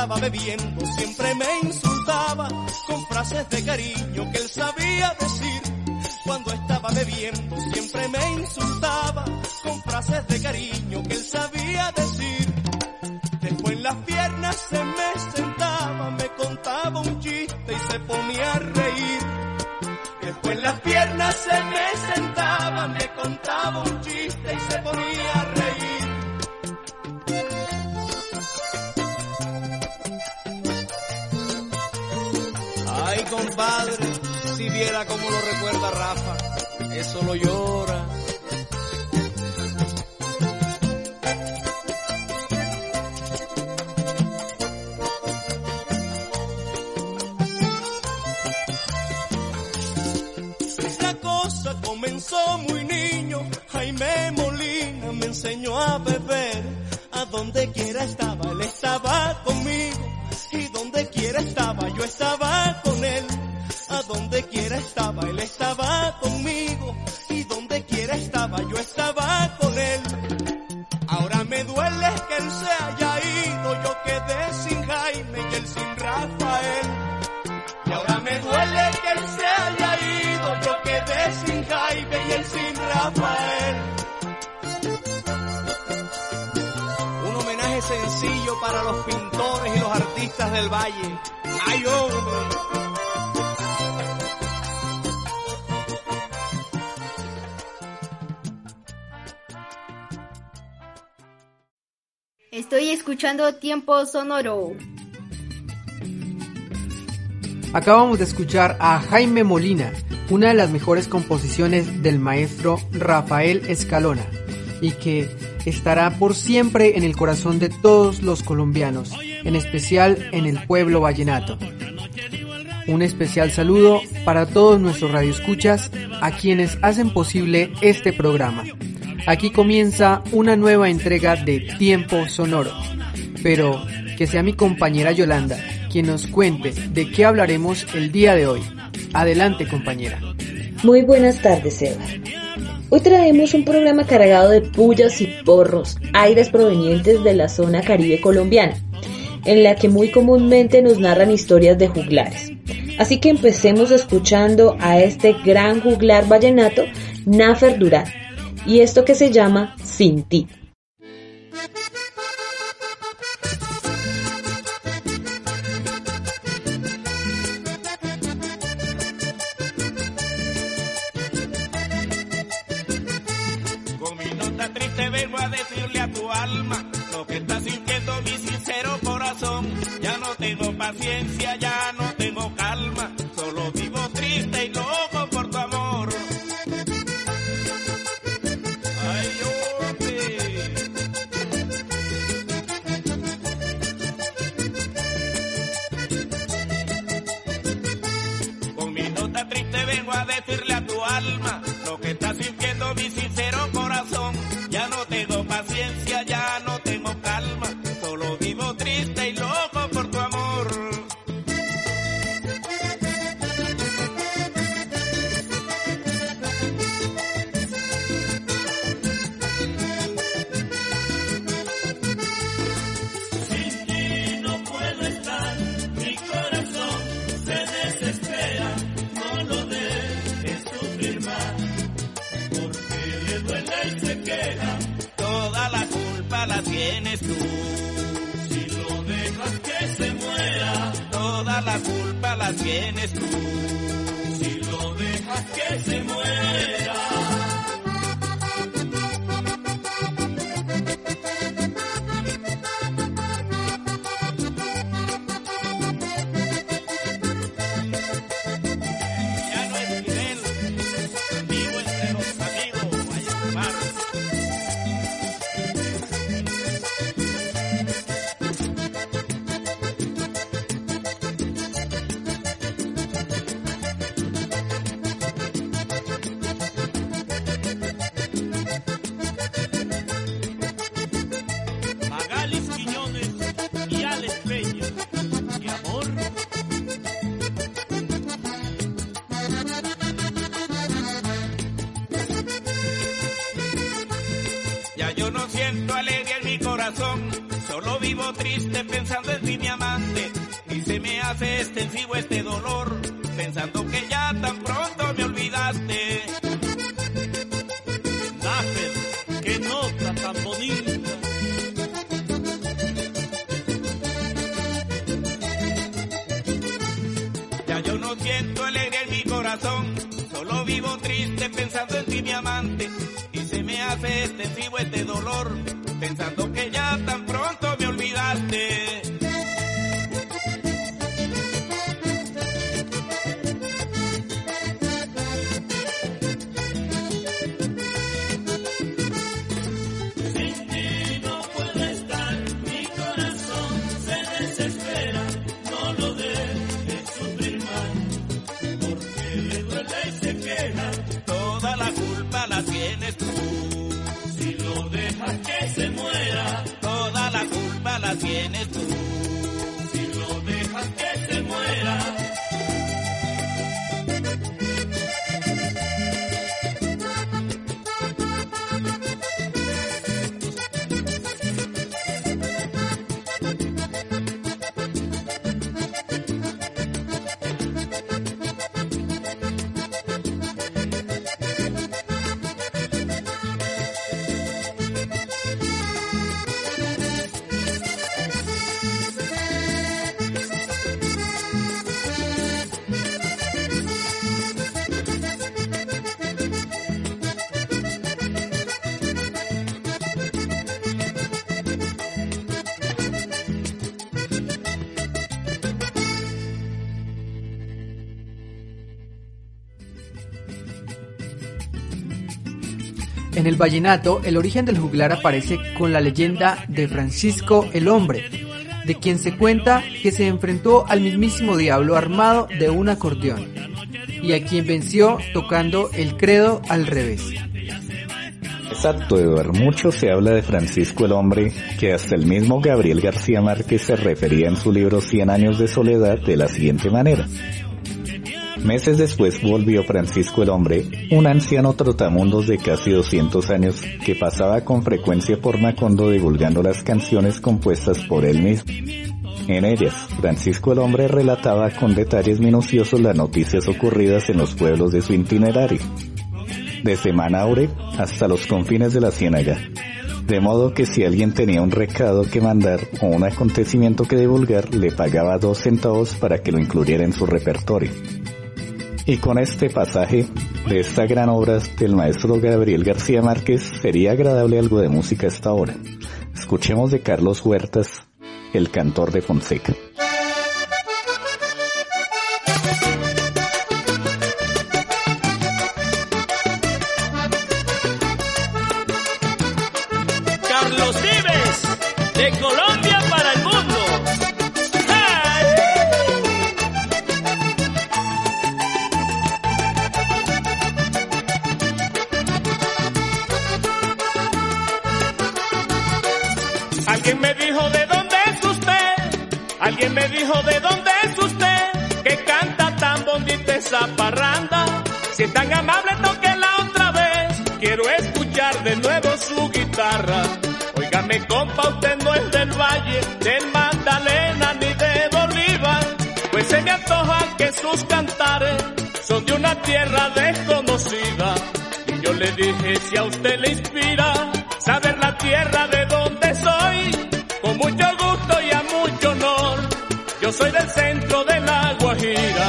estaba bebiendo siempre me insultaba con frases de cariño que él sabía decir. Cuando estaba bebiendo siempre me insultaba con frases de cariño que él sabía decir. Después en las piernas se me sentaba, me contaba un chiste y se ponía a reír. Después en las piernas se me sentaba, viera cómo lo recuerda Rafa, eso lo llora. Estoy escuchando Tiempo Sonoro. Acabamos de escuchar a Jaime Molina, una de las mejores composiciones del maestro Rafael Escalona, y que estará por siempre en el corazón de todos los colombianos, en especial en el pueblo vallenato. Un especial saludo para todos nuestros radioescuchas, a quienes hacen posible este programa. Aquí comienza una nueva entrega de Tiempo Sonoro, pero que sea mi compañera Yolanda quien nos cuente de qué hablaremos el día de hoy. Adelante compañera. Muy buenas tardes, Eva. Hoy traemos un programa cargado de pullas y porros, aires provenientes de la zona caribe colombiana, en la que muy comúnmente nos narran historias de juglares. Así que empecemos escuchando a este gran juglar vallenato, Nafer Durán, y esto que se llama Sin ti. Con mi nota triste vengo a decirle a tu alma lo que está sintiendo mi sincero corazón. Ya no tengo paciencia, ya no tienes tú. Si lo dejas que se muera, toda la culpa la tienes tú. Siento alegría en mi corazón, solo vivo triste pensando en ti mi amante. Y se me hace extensivo este dolor, pensando vallenato, el origen del juglar aparece con la leyenda de Francisco el Hombre, de quien se cuenta que se enfrentó al mismísimo diablo armado de un acordeón, y a quien venció tocando el credo al revés. Exacto, Eduardo. Mucho se habla de Francisco el Hombre, que hasta el mismo Gabriel García Márquez se refería en su libro Cien años de soledad de la siguiente manera. Meses después volvió Francisco el Hombre, un anciano trotamundos de casi 200 años que pasaba con frecuencia por Macondo divulgando las canciones compuestas por él mismo. En ellas, Francisco el Hombre relataba con detalles minuciosos las noticias ocurridas en los pueblos de su itinerario, desde Manaure hasta los confines de la Ciénaga. De modo que si alguien tenía un recado que mandar o un acontecimiento que divulgar, le pagaba dos centavos para que lo incluyera en su repertorio. Y con este pasaje de esta gran obra del maestro Gabriel García Márquez, sería agradable algo de música a esta hora. Escuchemos de Carlos Huertas, el cantor de Fonseca. soy del centro de la Guajira.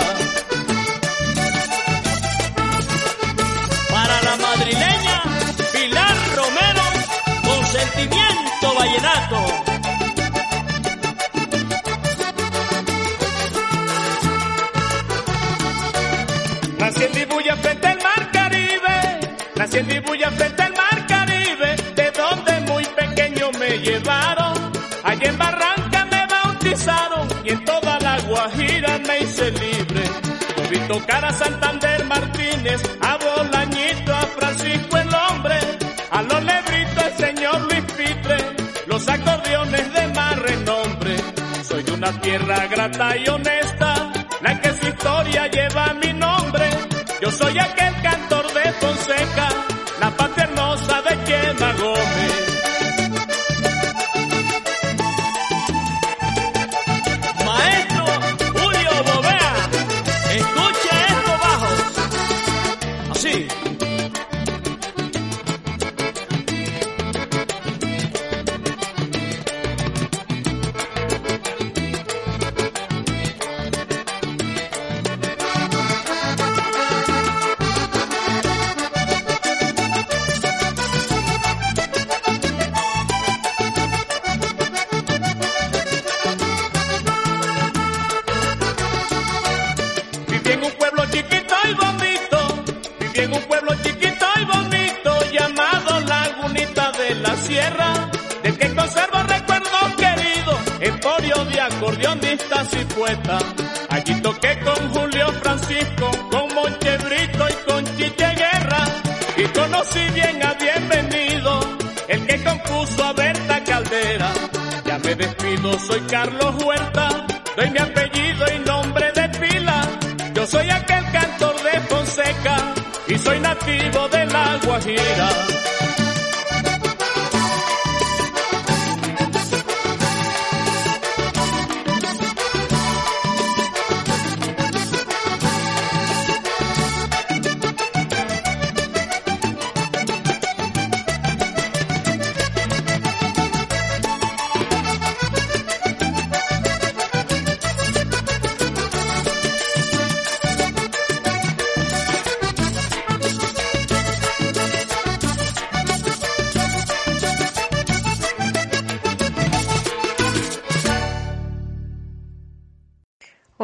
Para la madrileña, Pilar Romero, con sentimiento vallenato. Nací en Dibuya frente al mar Caribe, nací en Dibuya frente al mar Caribe, de donde muy pequeño me llevaron. Tocar a Santander Martínez, a Bolañito, a Francisco el hombre, a los lebritos el señor Luis Pitre, los acordeones de más renombre. Soy de una tierra grata y honesta, la que su historia lleva mi nombre. Yo soy aquel cantor de Fonseca, la paternosa de Quema Gómez. Acordeonistas y poetas. Allí toqué con Julio Francisco, con Monche Brito y con Chiche Guerra, y conocí bien a Bienvenido, el que compuso a Berta Caldera. Ya me despido, soy Carlos Huerta, doy mi apellido y nombre de pila. Yo soy aquel cantor de Fonseca y soy nativo de la Guajira.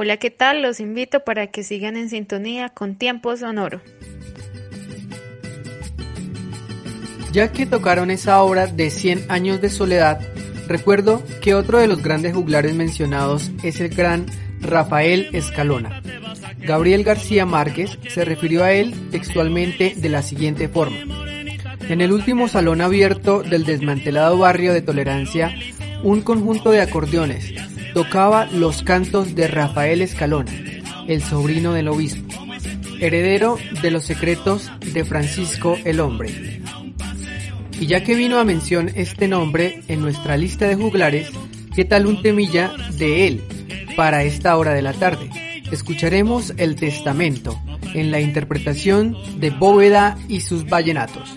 Hola, ¿qué tal? Los invito para que sigan en sintonía con Tiempo Sonoro. Ya que tocaron esa obra de 100 años de soledad, recuerdo que otro de los grandes juglares mencionados es el gran Rafael Escalona. Gabriel García Márquez se refirió a él textualmente de la siguiente forma. En el último salón abierto del desmantelado barrio de Tolerancia, un conjunto de acordeones tocaba los cantos de Rafael Escalona, el sobrino del obispo, heredero de los secretos de Francisco el Hombre. Y ya que vino a mención este nombre en nuestra lista de juglares, ¿qué tal un temilla de él para esta hora de la tarde? Escucharemos el testamento en la interpretación de Bóveda y sus vallenatos.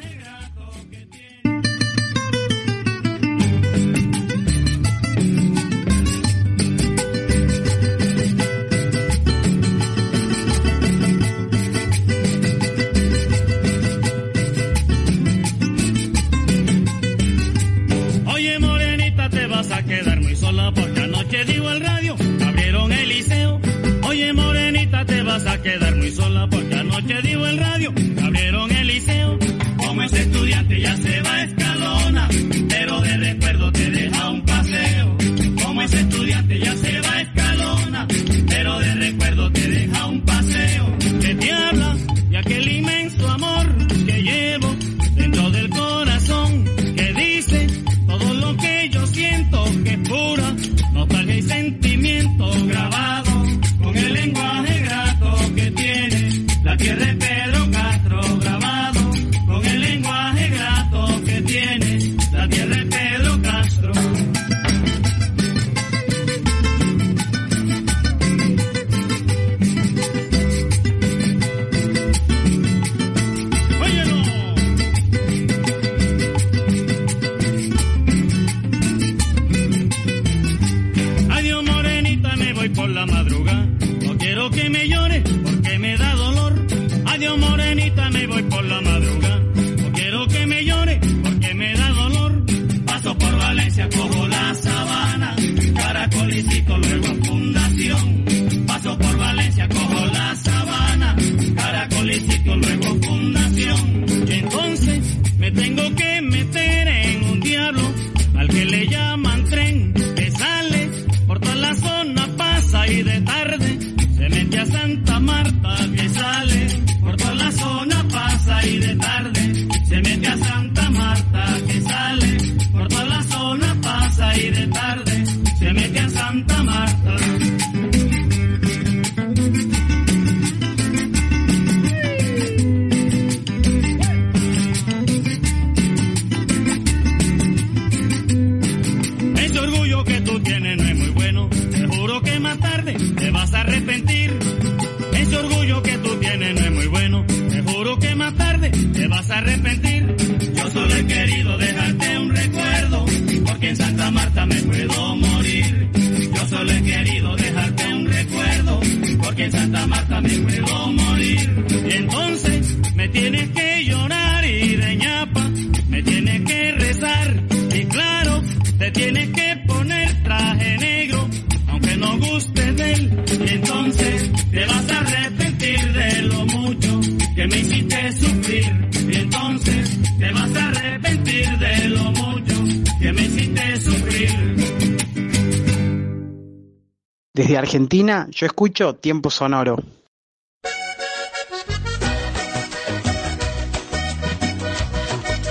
Argentina yo escucho Tiempo Sonoro.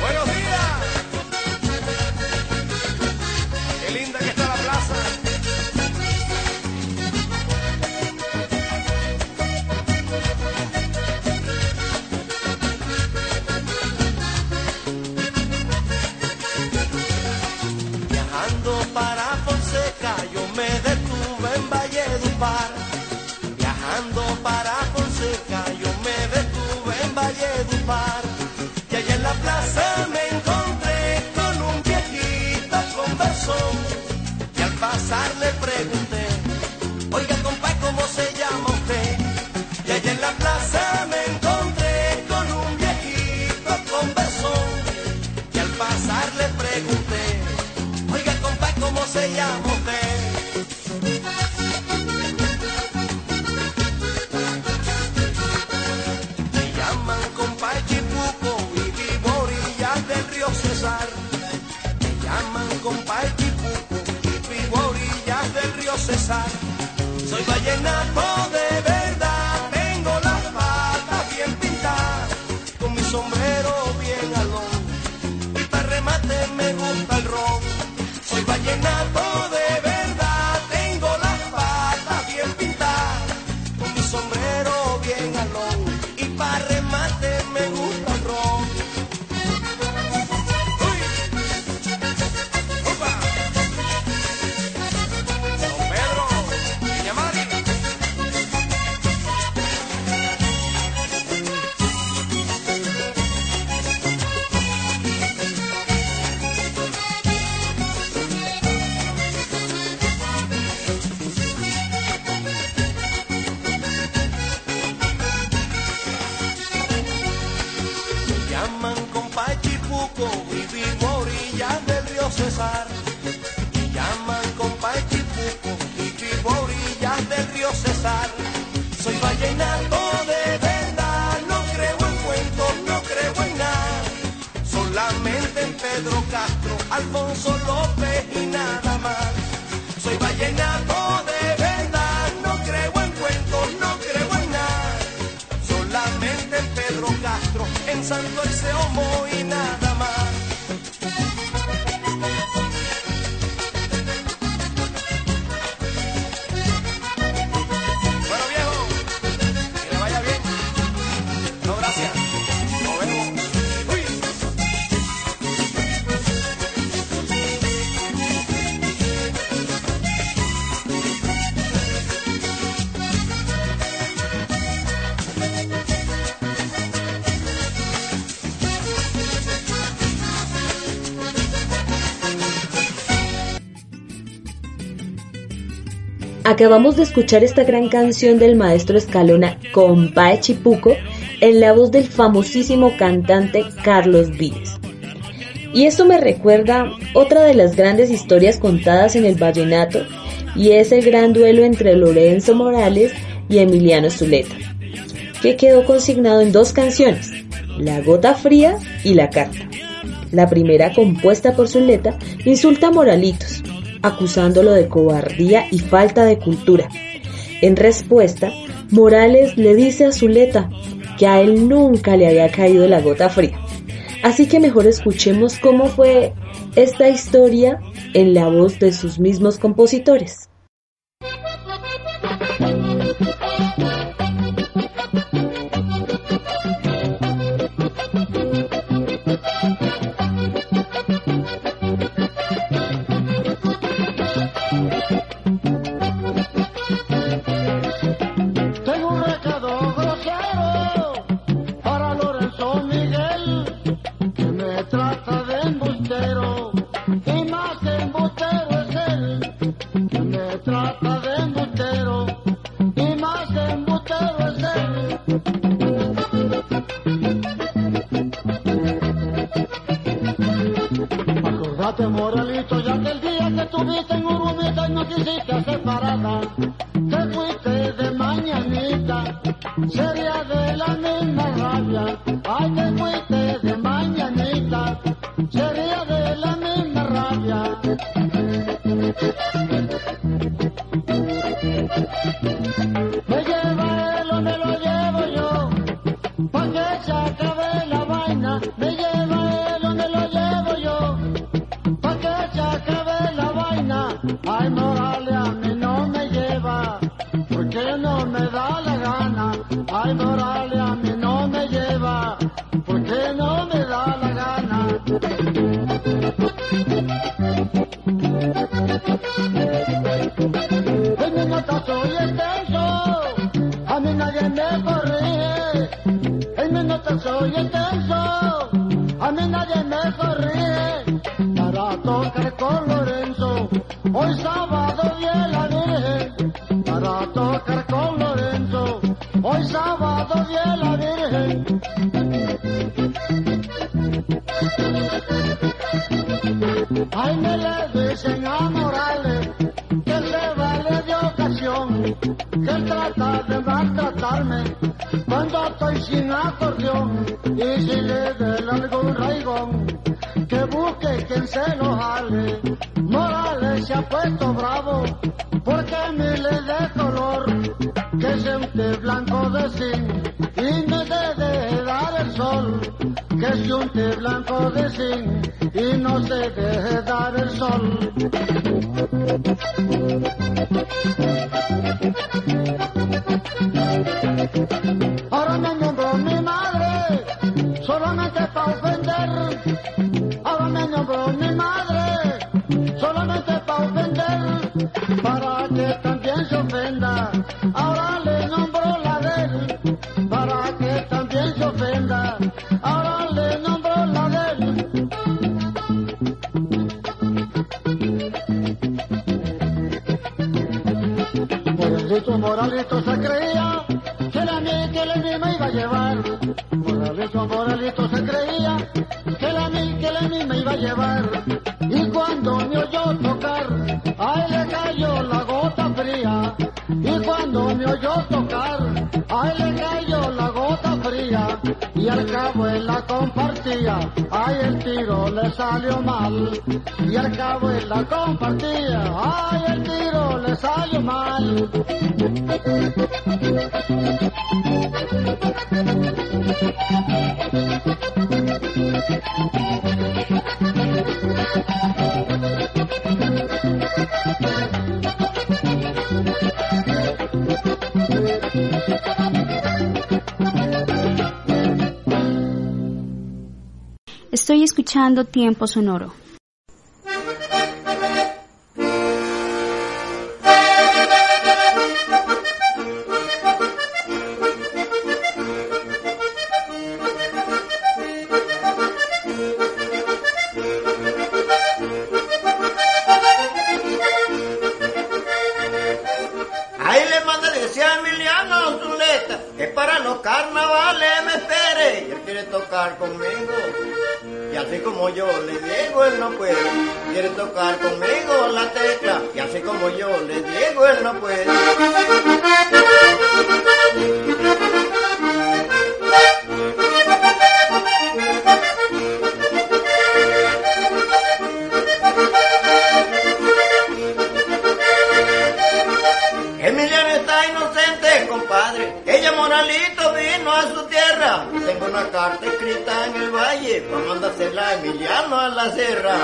Buenos compa Chipuco y vivo orillas del río Cesar. Soy vallenato de Soy vallenato de verdad, no creo en cuentos, no creo en nada. Solamente en Pedro Castro, Alfonso López y nada más. Soy vallenato de verdad, no creo en cuentos, no creo en nada solamente en Pedro Castro, en Santo Exeomo Acabamos de escuchar esta gran canción del maestro Escalona, Compa Chipuco, en la voz del famosísimo cantante Carlos Vives. Y esto me recuerda otra de las grandes historias contadas en el vallenato, y es el gran duelo entre Lorenzo Morales y Emiliano Zuleta, que quedó consignado en dos canciones, La Gota Fría y La Carta. La primera, compuesta por Zuleta, insulta a Moralitos, acusándolo de cobardía y falta de cultura. En respuesta, Morales le dice a Zuleta que a él nunca le había caído la gota fría. Así que mejor escuchemos cómo fue esta historia en la voz de sus mismos compositores. Ay, me le dicen a Morales que se vale de ocasión, que él trata de maltratarme cuando estoy sin acordeón y si le den algún raigón, que busque quien se lo jale. Morales se ha puesto bravo porque mí le dé que se unte blanco de zinc y no se deje dar el sol. Moralito se creía que la mí, que la me iba a llevar. Moralito, Moralito se creía que la mí, que la me iba a llevar. Y cuando me oyó tocar, ahí le cayó la gota fría. Y cuando me oyó tocar, ahí le cayó la gota fría. Y al cabo él la compartía, ay el tiro le salió mal. Y al cabo él la compartía, ay el tiro. Estoy escuchando Tiempo Sonoro. Conmigo. Y así como yo le digo, él no puede. Quiere tocar conmigo la tecla y así como yo le digo, él no puede. Carta escrita en el valle. para mandársela a Emiliano a la serra.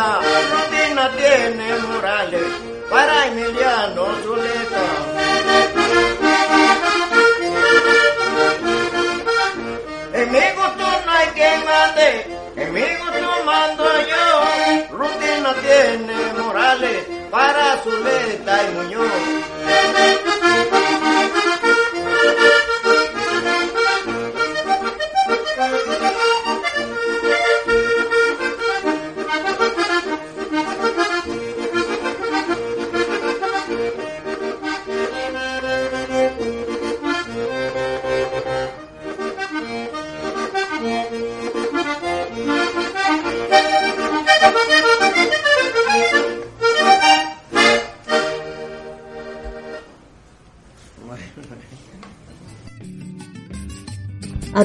Rutina tiene morales para Emiliano Zuleta. En mi gusto no hay quien mande, en mi gusto mando yo. Rutina tiene morales para Zuleta y Muñoz.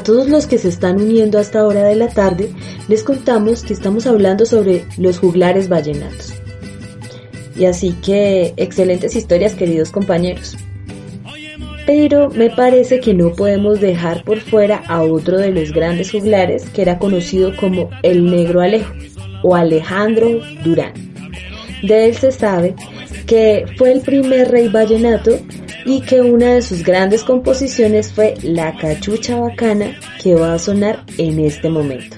Todos los que se están uniendo a esta hora de la tarde, les contamos que estamos hablando sobre los juglares vallenatos. Y así que, excelentes historias queridos compañeros. Pero me parece que no podemos dejar por fuera a otro de los grandes juglares que era conocido como el Negro Alejo o Alejandro Durán. De él se sabe que fue el primer rey vallenato y que una de sus grandes composiciones fue La Cachucha Bacana que va a sonar en este momento.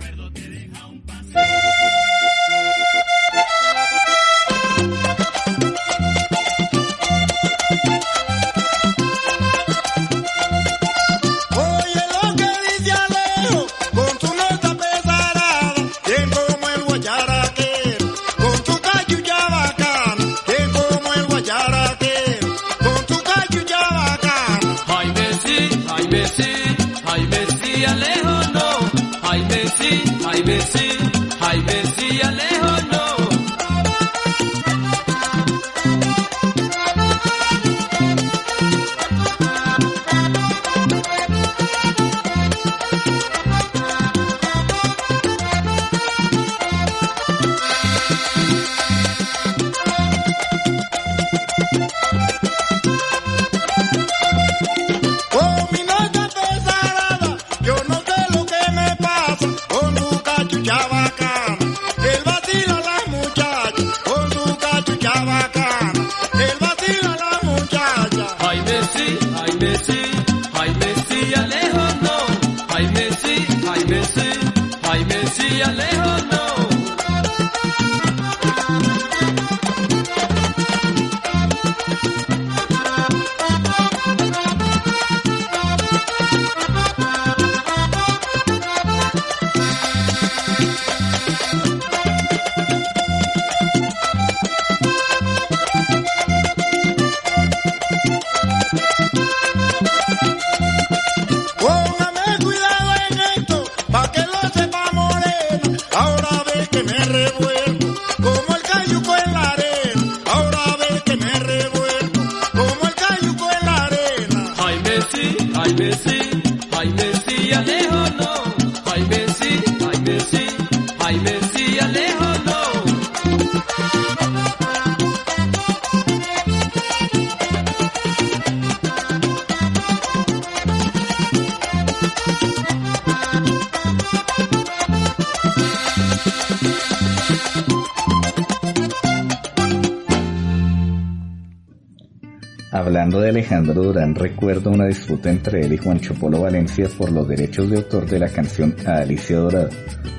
Hablando de Alejandro Durán, recuerdo una disputa entre él y Juancho Polo Valencia por los derechos de autor de la canción A Alicia Dorada,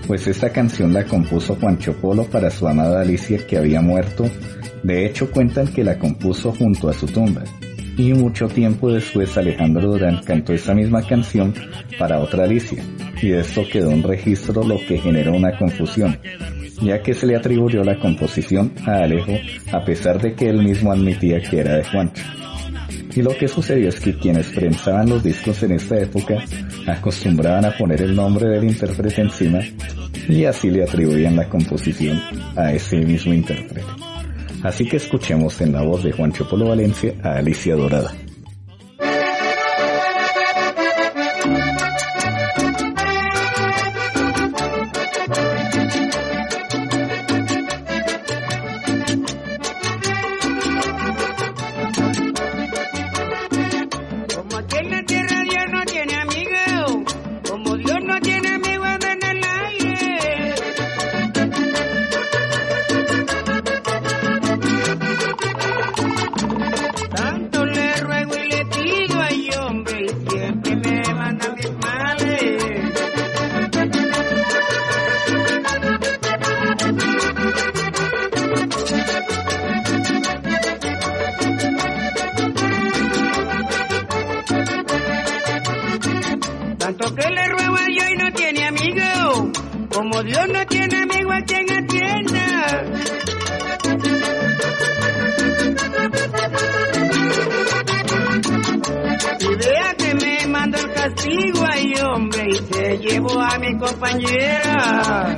pues esta canción la compuso Juancho Polo para su amada Alicia que había muerto, de hecho cuentan que la compuso junto a su tumba, y mucho tiempo después Alejandro Durán cantó esa misma canción para otra Alicia, y esto quedó un registro lo que generó una confusión, ya que se le atribuyó la composición a Alejo a pesar de que él mismo admitía que era de Juancho. Y lo que sucedió es que quienes prensaban los discos en esta época acostumbraban a poner el nombre del intérprete encima y así le atribuían la composición a ese mismo intérprete. Así que escuchemos en la voz de Juancho Polo Valencia a Alicia Dorada. Como Dios no tiene amigo a quien atienda. Y vea que me mandó el castigo ay hombre y se llevó a mi compañera.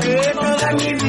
Recordaré toda mi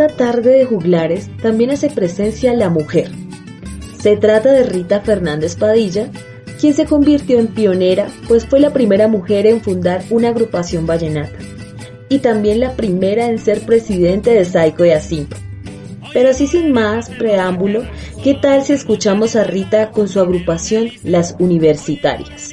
esta tarde de juglares también hace presencia la mujer. Se trata de Rita Fernández Padilla, quien se convirtió en pionera, pues fue la primera mujer en fundar una agrupación vallenata, y también la primera en ser presidente de Saico y Asimpo. Pero así sin más preámbulo, ¿qué tal si escuchamos a Rita con su agrupación Las Universitarias?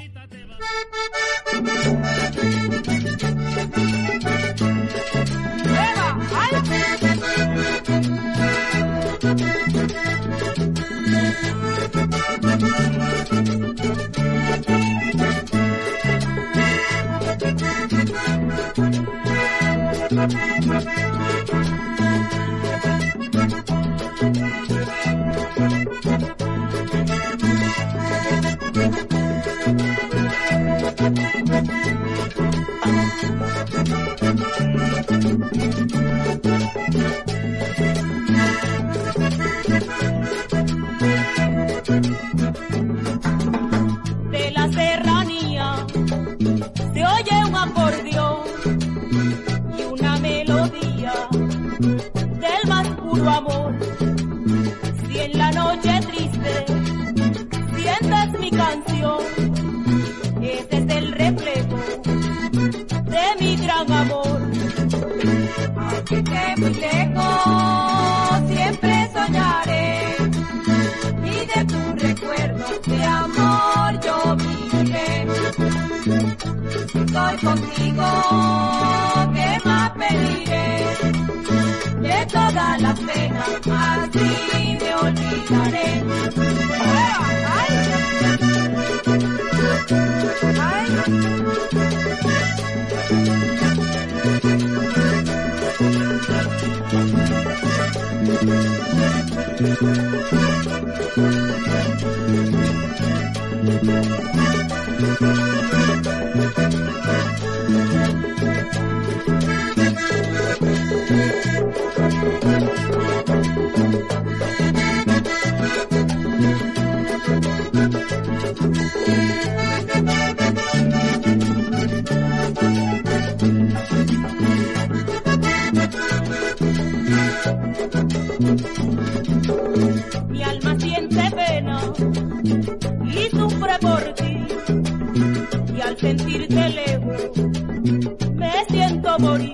morir.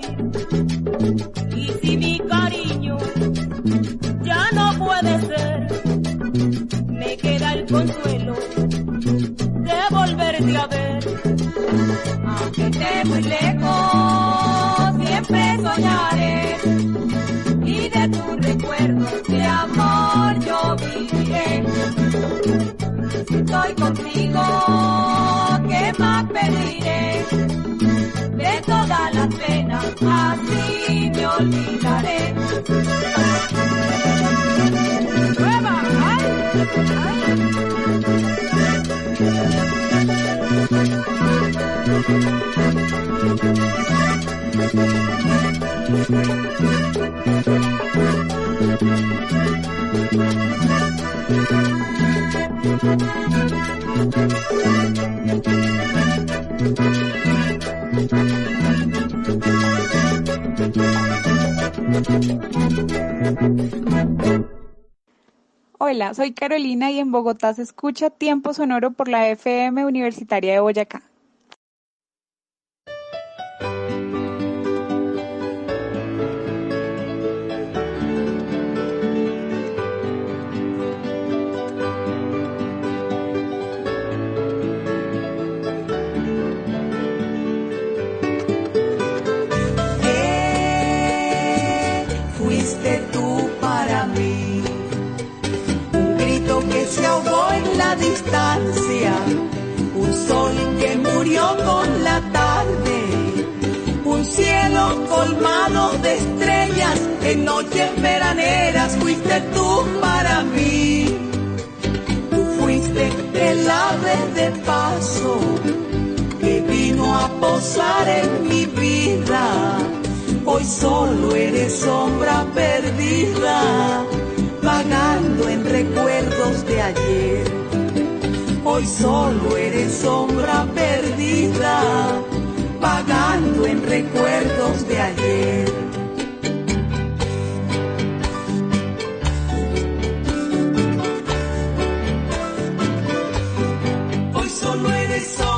Y si mi cariño ya no puede ser, me queda el consuelo de volverte a ver. Aunque esté muy lejos, siempre soñaré. Y de tus recuerdos de amor yo viviré. Si estoy contigo. ¡Ay! Soy Carolina y en Bogotá se escucha Tiempo Sonoro por la FM Universitaria de Boyacá. Un sol que murió con la tarde, un cielo colmado de estrellas en noches veraneras, fuiste tú para mí, tú fuiste el ave de paso que vino a posar en mi vida. Hoy solo eres sombra perdida, vagando en recuerdos de ayer. Hoy solo eres sombra perdida, vagando en recuerdos de ayer. Hoy solo eres sombra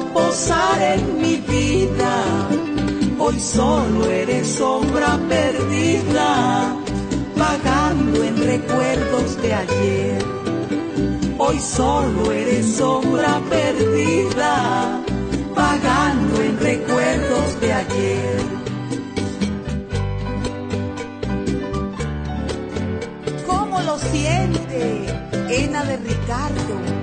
posar en mi vida. Hoy solo eres sombra perdida, vagando en recuerdos de ayer. Hoy solo eres sombra perdida, vagando en recuerdos de ayer. ¿Cómo lo siente, Ena de Ricardo?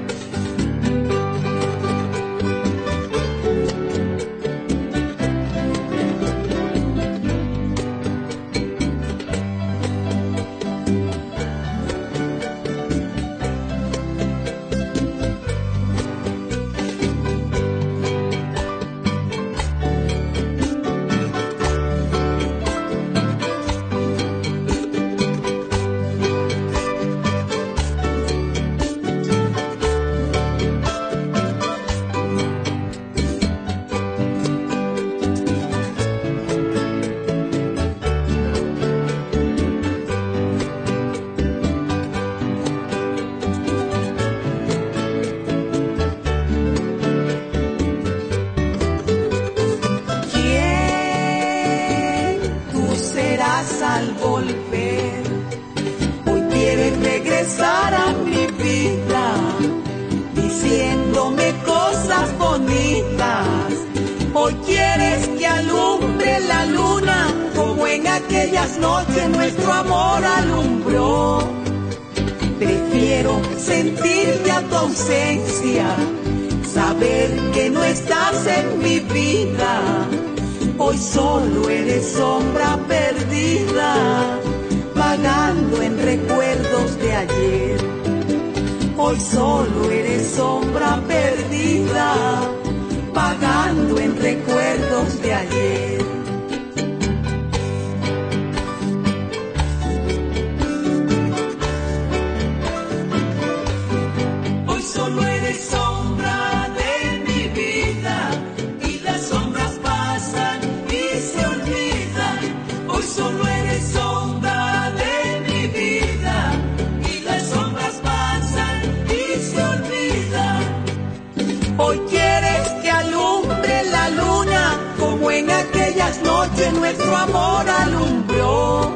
Noches nuestro amor alumbró.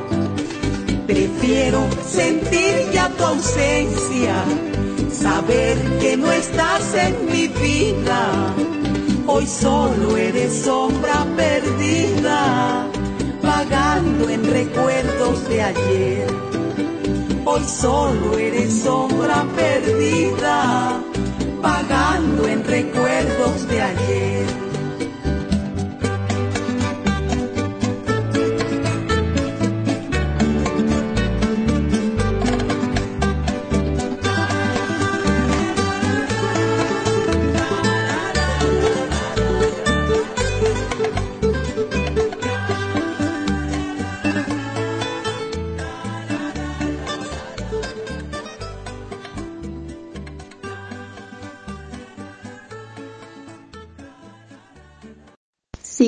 Prefiero sentir ya tu ausencia, saber que no estás en mi vida. Hoy solo eres sombra perdida, vagando en recuerdos de ayer. Hoy solo eres sombra perdida, vagando en recuerdos de ayer.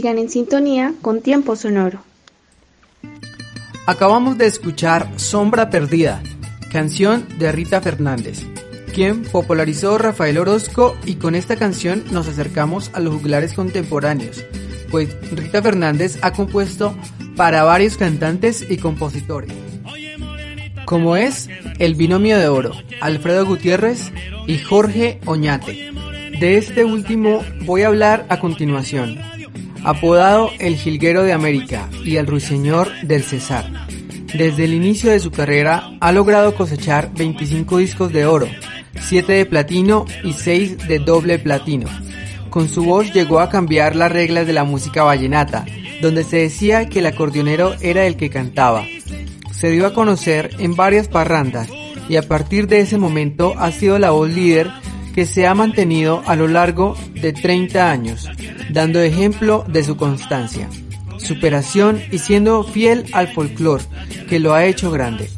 En sintonía con Tiempo Sonoro. Acabamos de escuchar Sombra Perdida, canción de Rita Fernández, quien popularizó Rafael Orozco y con esta canción nos acercamos a los juglares contemporáneos, pues Rita Fernández ha compuesto para varios cantantes y compositores, como es el binomio de oro, Alfredo Gutiérrez y Jorge Oñate. De este último voy a hablar a continuación. Apodado el Jilguero de América y el Ruiseñor del Cesar. Desde el inicio de su carrera ha logrado cosechar 25 discos de oro, 7 de platino y 6 de doble platino. Con su voz llegó a cambiar las reglas de la música vallenata, donde se decía que el acordeonero era el que cantaba. Se dio a conocer en varias parrandas y a partir de ese momento ha sido la voz líder que se ha mantenido a lo largo de 30 años, dando ejemplo de su constancia, superación y siendo fiel al folclore que lo ha hecho grande.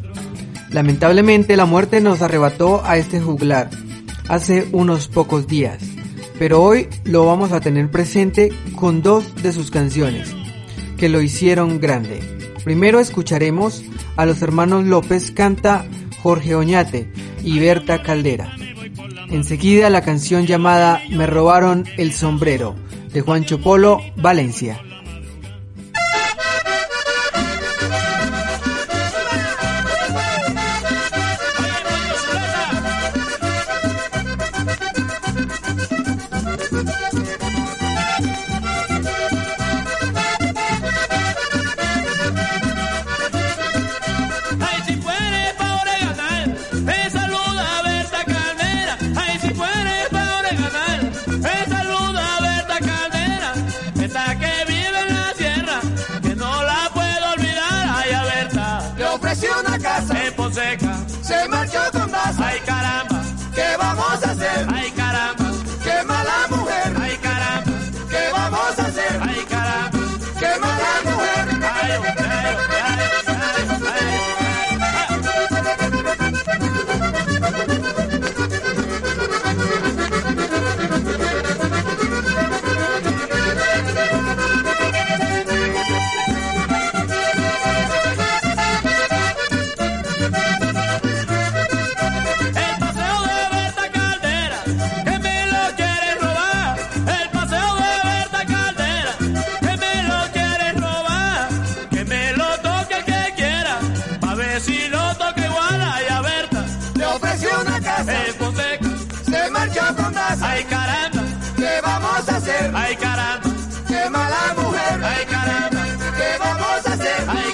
Lamentablemente la muerte nos arrebató a este juglar hace unos pocos días, pero hoy lo vamos a tener presente con dos de sus canciones que lo hicieron grande. Primero escucharemos a los hermanos López canta Jorge Oñate y Berta Caldera. Enseguida la canción llamada Me robaron el sombrero de Juancho Polo, Valencia. Ponseca. Se hacer? Ay, caramba, qué mala mujer. Ay, caramba, ¿qué vamos a hacer? Ay,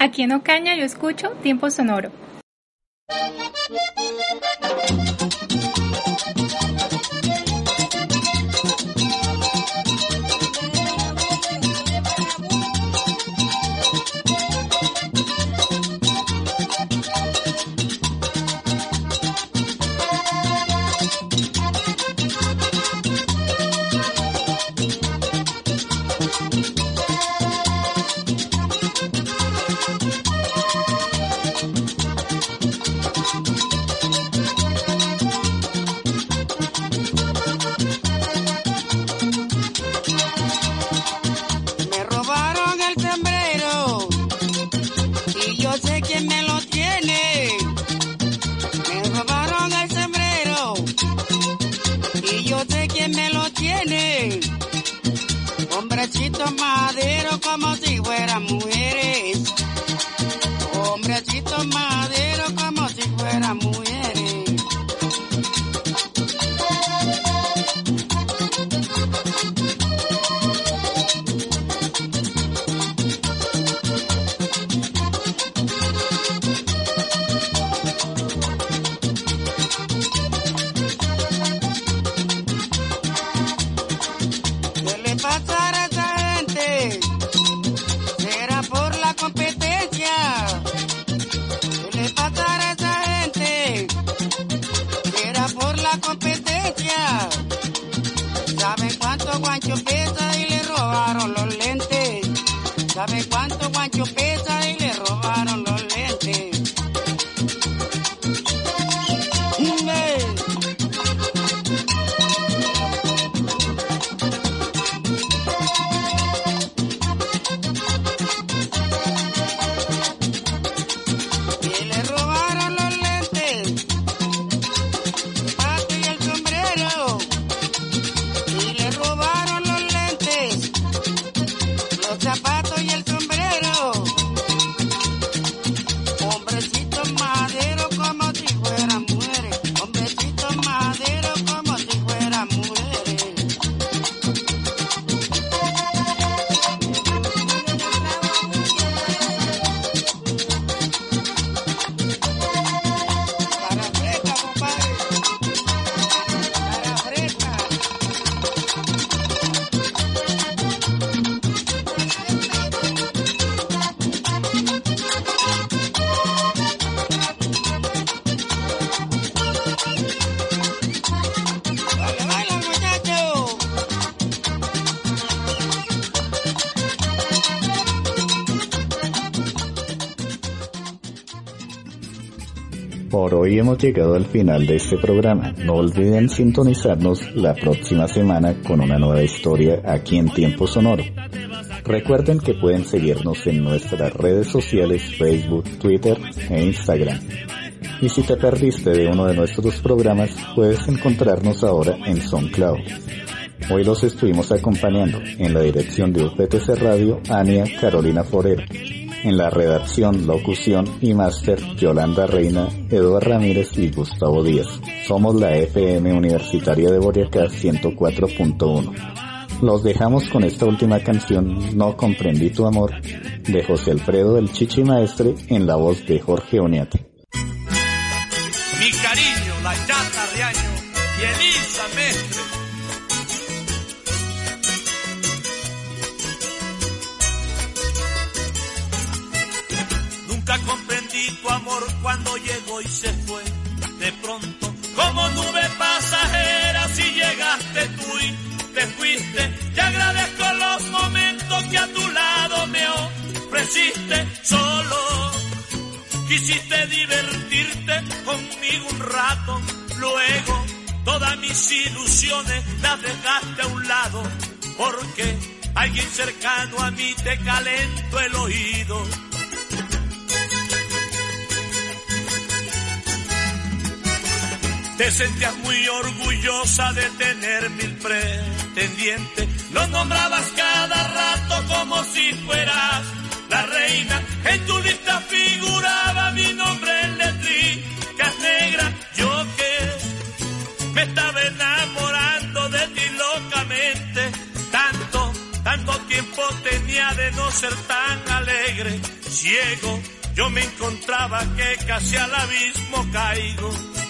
Aquí en Ocaña yo escucho Tiempo Sonoro. ¡Hombre! Hemos llegado al final de este programa. No olviden sintonizarnos la próxima semana con una nueva historia aquí en Tiempo Sonoro. Recuerden que pueden seguirnos en nuestras redes sociales Facebook, Twitter e Instagram. Y si te perdiste de uno de nuestros programas, puedes encontrarnos ahora en SoundCloud. Hoy los estuvimos acompañando en la dirección de UPTC Radio, Ania Carolina Forero. En la redacción, locución y máster, Yolanda Reina, Eduardo Ramírez y Gustavo Díaz. Somos la FM Universitaria de Boyacá 104.1. Los dejamos con esta última canción, No comprendí tu amor, de José Alfredo del Chichi Maestre en la voz de Jorge Oñate. Mi cariño, la chata de año y Elisa Mestre. Tu amor cuando llegó y se fue. De pronto, como nube pasajera, si llegaste tú y te fuiste. Te agradezco los momentos que a tu lado me ofreciste solo. Quisiste divertirte conmigo un rato, luego todas mis ilusiones las dejaste a un lado, porque alguien cercano a mí te calentó el oído. Te sentías muy orgullosa de tener mil pretendientes. Nos nombrabas cada rato como si fueras la reina. En tu lista figuraba mi nombre en letricas negras. Yo que me estaba enamorando de ti locamente. Tanto, tanto tiempo tenía de no ser tan alegre. Ciego, yo me encontraba que casi al abismo caigo.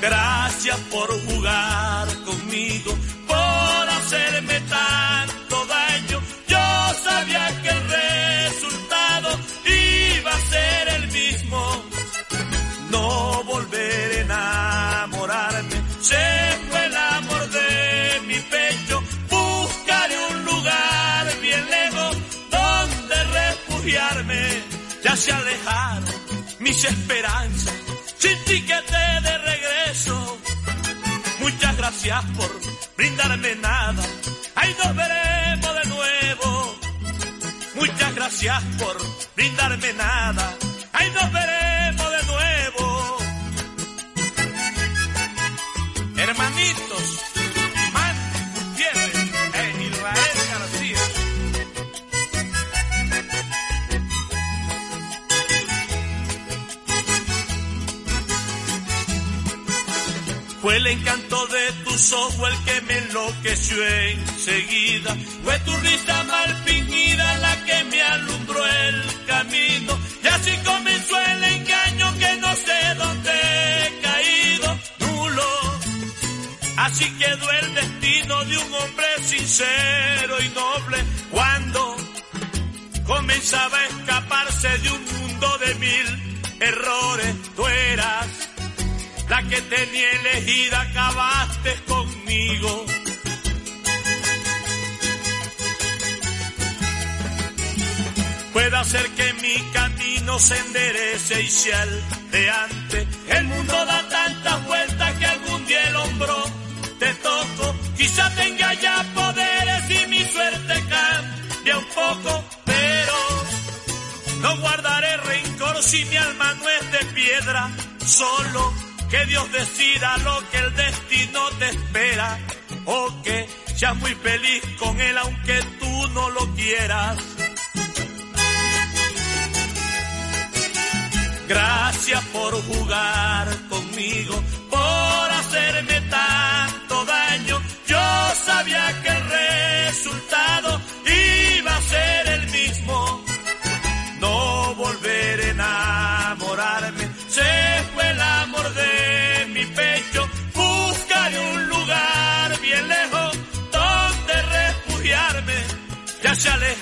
Gracias por jugar conmigo, por hacerme tanto daño. Yo sabía que el resultado iba a ser el mismo. No volver a enamorarme, se fue el amor de mi pecho. Buscaré un lugar bien lejos donde refugiarme. Ya se alejaron mis esperanzas sin tiquete gracias por brindarme nada. Ahí nos veremos de nuevo. Muchas gracias por brindarme nada. Ahí nos veremos de nuevo. Hermanitos, Fue el encanto de tus ojos el que me enloqueció enseguida. Fue tu risa mal fingida la que me alumbró el camino. Y así comenzó el engaño que no sé dónde he caído. Nulo. Así quedó el destino de un hombre sincero y noble cuando comenzaba a escaparse de un mundo de mil errores. Tú eras la que tenía elegida, acabaste conmigo. Puede ser que mi camino se enderece y de antes. El mundo da tantas vueltas que algún día el hombro te toco. Quizá tenga ya poderes y mi suerte cambia un poco, pero no guardaré rencor si mi alma no es de piedra. Solo que Dios decida lo que el destino te espera, o que seas muy feliz con él aunque tú no lo quieras. Gracias por jugar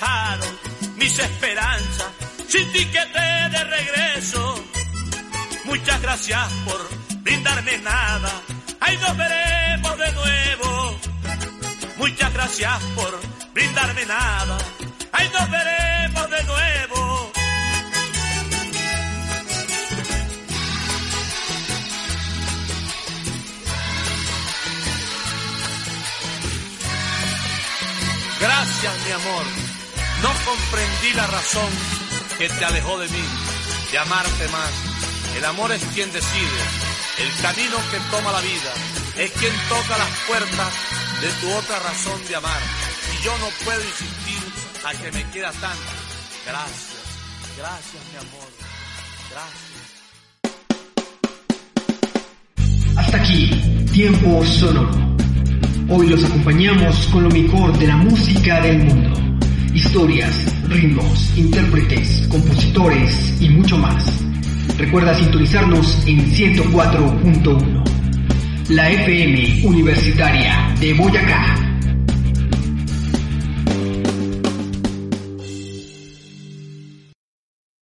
Alejaron mis esperanzas, sin tiquete de regreso. Muchas gracias por brindarme nada. Ahí nos veremos de nuevo. Muchas gracias por brindarme nada. Ahí nos veremos de nuevo. Gracias, mi amor. No comprendí la razón que te alejó de mí, de amarte más. El amor es quien decide, el camino que toma la vida, es quien toca las puertas de tu otra razón de amar. Y yo no puedo insistir a que me quiera tanto. Gracias, gracias, mi amor. Gracias. Hasta aquí, tiempo sonoro. Hoy los acompañamos con lo mejor de la música del mundo. Historias, ritmos, intérpretes, compositores y mucho más. Recuerda sintonizarnos en 104.1. La FM Universitaria de Boyacá.